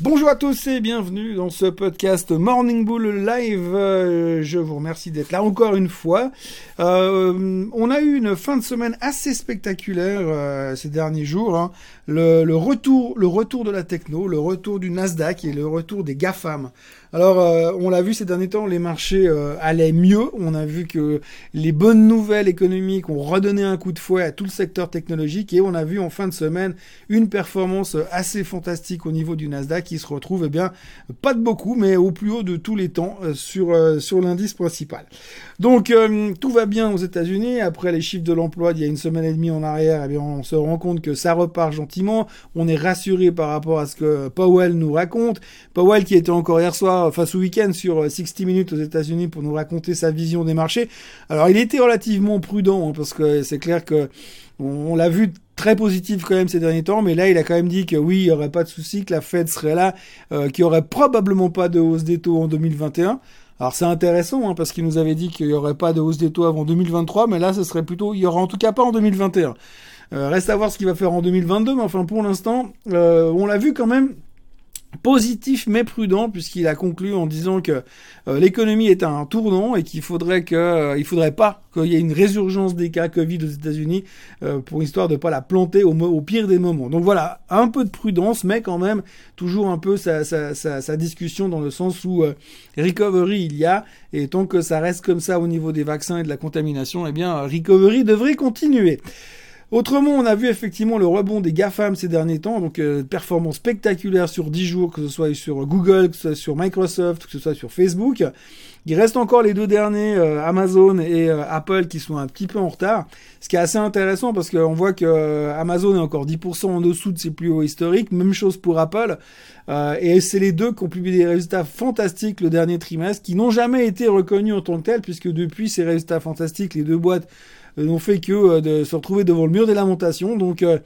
Bonjour à tous et bienvenue dans ce podcast Morning Bull Live. Euh, je vous remercie d'être là encore une fois. Euh, on a eu une fin de semaine assez spectaculaire euh, ces derniers jours. Hein. Le, retour, le retour de la techno, le retour du Nasdaq et le retour des GAFAM. Alors, on l'a vu ces derniers temps, les marchés allaient mieux. On a vu que les bonnes nouvelles économiques ont redonné un coup de fouet à tout le secteur technologique et on a vu en fin de semaine une performance assez fantastique au niveau du Nasdaq qui se retrouve, eh bien, pas de beaucoup, mais au plus haut de tous les temps euh, sur, sur l'indice principal. Donc, tout va bien aux États-Unis. Après les chiffres de l'emploi d'il y a une semaine et demie en arrière, eh bien, on se rend compte que ça repart gentiment. On est rassuré par rapport à ce que Powell nous raconte. Powell qui était encore hier soir enfin ce week-end sur 60 euh, minutes aux États-Unis pour nous raconter sa vision des marchés. Alors il était relativement prudent hein, parce que c'est clair que on, l'a vu très positif quand même ces derniers temps, mais là il a quand même dit que oui, il y aurait pas de souci, que la Fed serait là, euh, qu'il y aurait probablement pas de hausse des taux en 2021. Alors c'est intéressant hein, parce qu'il nous avait dit qu'il y aurait pas de hausse des taux avant 2023, mais là ce serait plutôt, il y aura en tout cas pas en 2021. Euh, reste à voir ce qu'il va faire en 2022, mais enfin pour l'instant, on l'a vu quand même positif mais prudent puisqu'il a conclu en disant que euh, l'économie est à un tournant et qu'il faudrait que euh, il faudrait pas qu'il y ait une résurgence des cas Covid aux États-Unis euh, pour histoire de pas la planter au, pire des moments. Donc voilà, un peu de prudence mais quand même toujours un peu sa, sa, sa, sa discussion dans le sens où recovery il y a et tant que ça reste comme ça au niveau des vaccins et de la contamination, eh bien recovery devrait continuer. Autrement, on a vu effectivement le rebond des GAFAM ces derniers temps, donc euh, performance spectaculaire sur 10 jours, que ce soit sur Google, que ce soit sur Microsoft, que ce soit sur Facebook. Il reste encore les deux derniers, euh, Amazon et euh, Apple, qui sont un petit peu en retard. Ce qui est assez intéressant parce qu'on voit que euh, Amazon est encore 10% en dessous de ses plus hauts historiques. Même chose pour Apple. et c'est les deux qui ont publié des résultats fantastiques le dernier trimestre, qui n'ont jamais été reconnus en tant que tels, puisque depuis ces résultats fantastiques, les deux boîtes n'ont fait que euh, de se retrouver devant le mur des lamentations. Donc euh,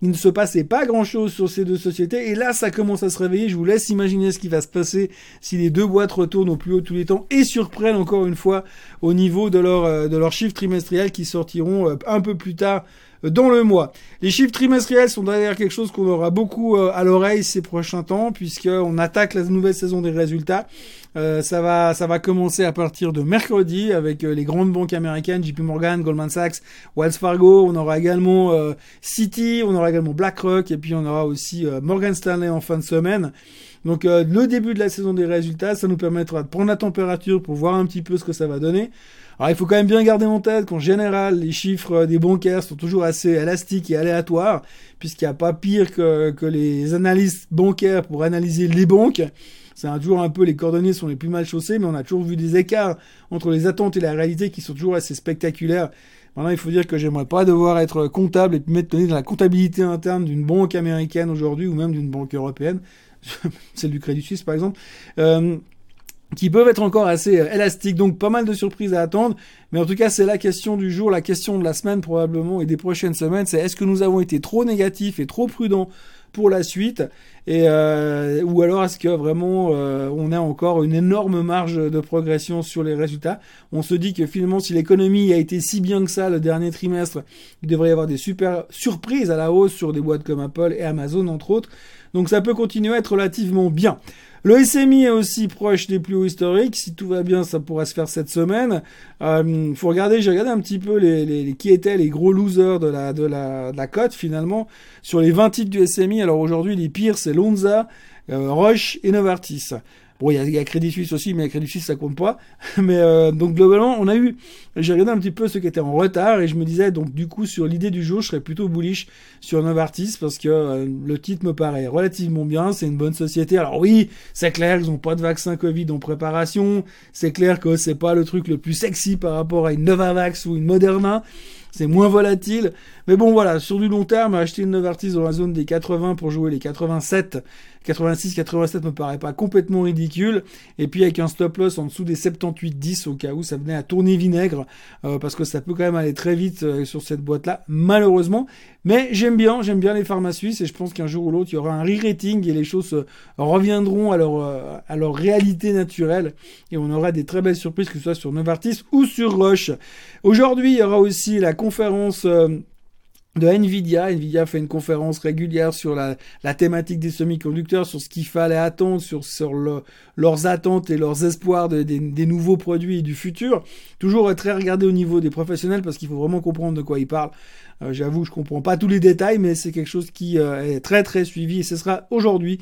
il ne se passait pas grand-chose sur ces deux sociétés. Et là, ça commence à se réveiller. Je vous laisse imaginer ce qui va se passer si les deux boîtes retournent au plus haut tous les temps et surprennent encore une fois au niveau de leur, euh, de leurs chiffres trimestriels qui sortiront un peu plus tard dans le mois. Les chiffres trimestriels sont d'ailleurs quelque chose qu'on aura beaucoup euh, à l'oreille ces prochains temps puisqu'on attaque la nouvelle saison des résultats. Euh, ça va, ça va commencer à partir de mercredi avec euh, les grandes banques américaines, JP Morgan, Goldman Sachs, Wells Fargo. On aura également Citi, on aura également BlackRock et puis on aura aussi Morgan Stanley en fin de semaine. Donc le début de la saison des résultats, ça nous permettra de prendre la température pour voir un petit peu ce que ça va donner. Alors il faut quand même bien garder en tête qu'en général, les chiffres des bancaires sont toujours assez élastiques et aléatoires, puisqu'il n'y a pas pire que, que les analystes bancaires pour analyser les banques. C'est toujours un peu les coordonnées sont les plus mal chaussées, mais on a toujours vu des écarts entre les attentes et la réalité qui sont toujours assez spectaculaires. Maintenant, il faut dire que j'aimerais pas devoir être comptable et mettre donner dans la comptabilité interne d'une banque américaine aujourd'hui ou même d'une banque européenne, celle du Crédit Suisse par exemple. Euh, qui peuvent être encore assez euh, élastiques, donc pas mal de surprises à attendre. Mais en tout cas, c'est la question du jour, la question de la semaine probablement et des prochaines semaines, c'est est-ce que nous avons été trop négatifs et trop prudents pour la suite et euh, ou alors est-ce que vraiment euh, on a encore une énorme marge de progression sur les résultats? On se dit que finalement si l'économie a été si bien que ça le dernier trimestre, il devrait y avoir des super surprises à la hausse sur des boîtes comme Apple et Amazon entre autres. Donc ça peut continuer à être relativement bien. Le SMI est aussi proche des plus hauts historiques. Si tout va bien, ça pourra se faire cette semaine. Euh, faut regarder, j'ai regardé un petit peu les, les, qui étaient les gros losers de la, de la, de la cote finalement. Sur les 20 titres du SMI, alors aujourd'hui les pires c'est Lonza, euh, Roche et Novartis. Bon, il y, a Crédit Suisse aussi, mais Crédit Suisse, ça compte pas. Mais euh, donc, globalement, on a eu... J'ai regardé un petit peu ceux qui étaient en retard et je me disais, donc, du coup, sur l'idée du jour, je serais plutôt bullish sur Novartis parce que euh, le titre me paraît relativement bien. C'est une bonne société. Alors oui, c'est clair, ils ont pas de vaccin Covid en préparation. C'est clair que c'est pas le truc le plus sexy par rapport à une Novavax ou une Moderna c'est moins volatile. Mais bon, voilà, sur du long terme, acheter une Novartis dans la zone des 80 pour jouer les 87, 86, 87 me paraît pas complètement ridicule. Et puis avec un stop loss en dessous des 78, 10 au cas où ça venait à tourner vinaigre, euh, parce que ça peut quand même aller très vite euh, sur cette boîte-là, malheureusement. Mais j'aime bien, j'aime bien les pharma suisses et je pense qu'un jour ou l'autre, il y aura un re-rating et les choses euh, reviendront à leur, à leur réalité naturelle et on aura des très belles surprises, que ce soit sur Novartis ou sur Roche. Aujourd'hui, il y aura aussi la conférence de Nvidia. Nvidia fait une conférence régulière sur la, thématique des semi-conducteurs, sur ce qu'il fallait attendre, sur, sur le, leurs attentes et leurs espoirs de, des nouveaux produits et du futur. Toujours très regardé au niveau des professionnels parce qu'il faut vraiment comprendre de quoi ils parlent. Euh, J'avoue, je comprends pas tous les détails, mais c'est quelque chose qui euh, est très très suivi et ce sera aujourd'hui.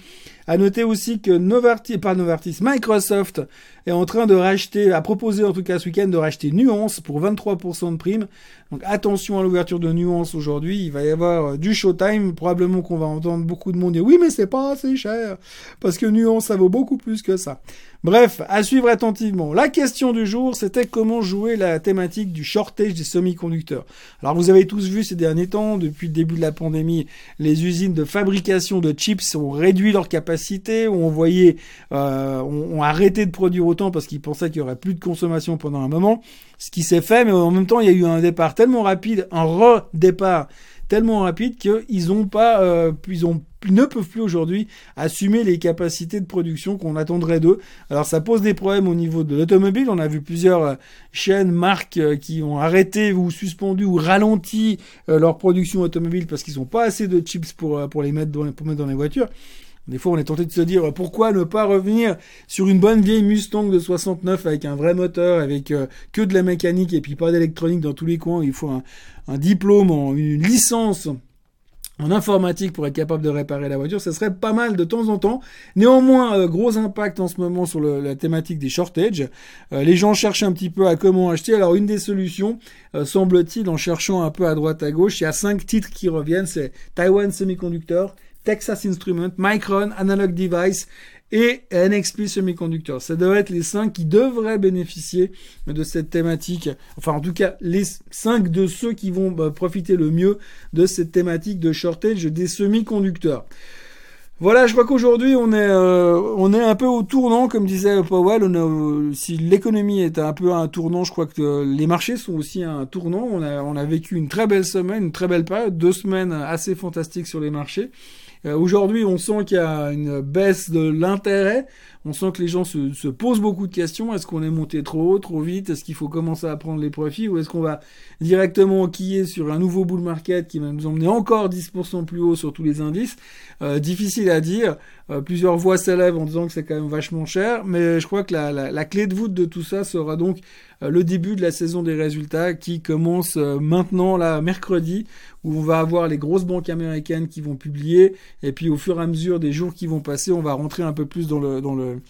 À noter aussi que Novartis, pas Novartis, Microsoft est en train de racheter, a proposé en tout cas ce week-end de racheter Nuance pour 23% de prime. Donc attention à l'ouverture de Nuance aujourd'hui. Il va y avoir euh, du showtime. Probablement qu'on va entendre beaucoup de monde dire oui, mais c'est pas assez cher parce que Nuance ça vaut beaucoup plus que ça. Bref, à suivre attentivement. La question du jour, c'était comment jouer la thématique du shortage des semi-conducteurs. Alors vous avez tous vu ces derniers temps, depuis le début de la pandémie, les usines de fabrication de chips ont réduit leur capacité, ont envoyé, euh, arrêté de produire autant parce qu'ils pensaient qu'il y aurait plus de consommation pendant un moment. Ce qui s'est fait, mais en même temps, il y a eu un départ tellement rapide, un redépart tellement rapide qu'ils ont pas, euh, ils ont ne peuvent plus aujourd'hui assumer les capacités de production qu'on attendrait d'eux. Alors ça pose des problèmes au niveau de l'automobile. On a vu plusieurs euh, chaînes, marques euh, qui ont arrêté ou suspendu ou ralenti leur production automobile parce qu'ils n'ont pas assez de chips pour, pour les mettre dans, pour mettre dans les voitures. Des fois, on est tenté de se dire pourquoi ne pas revenir sur une bonne vieille Mustang de 69 avec un vrai moteur, avec que de la mécanique et puis pas d'électronique dans tous les coins. Il faut un diplôme, une licence en informatique pour être capable de réparer la voiture, ça serait pas mal de temps en temps. Néanmoins, euh, gros impact en ce moment sur la thématique des shortages. Euh, les gens cherchent un petit peu à comment acheter. Alors une des solutions, euh, semble-t-il, en cherchant un peu à droite à gauche, il y a cinq titres qui reviennent. C'est Taiwan Semiconductor, Texas Instruments, Micron, Analog Device et NXP Semiconductor. Ça devrait être les cinq qui devraient bénéficier de cette thématique. Enfin, en tout cas, les cinq de ceux qui vont bah, profiter le mieux de cette thématique de shortage des semi-conducteurs. Voilà, je crois qu'aujourd'hui on est euh, on est un peu au tournant, comme disait Powell. On si l'économie est un peu à un tournant, je crois que les marchés sont aussi à un tournant. On a on a vécu une très belle semaine, une très belle période, deux semaines assez fantastiques sur les marchés. Euh, aujourd'hui, on sent qu'il y a une baisse de l'intérêt. On sent que les gens se, se posent beaucoup de questions. Est-ce qu'on est monté trop haut, trop vite? Est-ce qu'il faut commencer à prendre les profits? Ou est-ce qu'on va directement enquiller sur un nouveau bull market qui va nous emmener encore 10% plus haut sur tous les indices? Euh, Difficile à dire. Euh, plusieurs voix s'élèvent en disant que c'est quand même vachement cher. Mais je crois que la, la, clé de voûte de tout ça sera donc euh, le début de la saison des résultats qui commence maintenant, là, mercredi, où on va avoir les grosses banques américaines qui vont publier. Et puis au fur et à mesure des jours qui vont passer, on va rentrer un peu plus dans le, dans le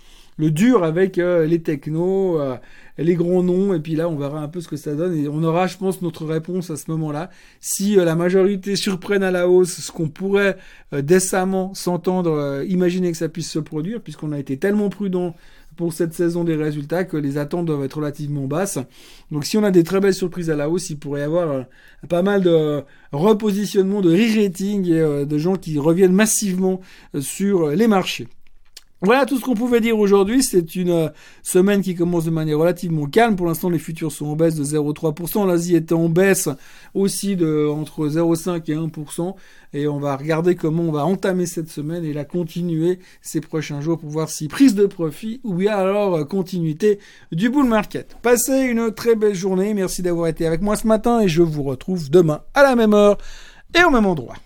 le, dur avec euh, les technos, euh, les grands noms, et puis là on verra un peu ce que ça donne, et on aura je pense notre réponse à ce moment-là. Si euh, la majorité surprenne à la hausse ce qu'on pourrait décemment s'entendre, imaginer que ça puisse se produire, puisqu'on a été tellement prudent pour cette saison des résultats que les attentes doivent être relativement basses. Donc si on a des très belles surprises à la hausse, il pourrait y avoir pas mal de repositionnement, de re-rating et de gens qui reviennent massivement sur les marchés. Voilà tout ce qu'on pouvait dire aujourd'hui. C'est une euh, semaine qui commence de manière relativement calme. Pour l'instant, les futurs sont en baisse de 0,3%. L'Asie était en baisse aussi de entre 0,5 et 1%. Et on va regarder comment on va entamer cette semaine et la continuer ces prochains jours pour voir si prise de profit ou bien alors euh, continuité du bull market. Passez une très belle journée. Merci d'avoir été avec moi ce matin et je vous retrouve demain à la même heure et au même endroit.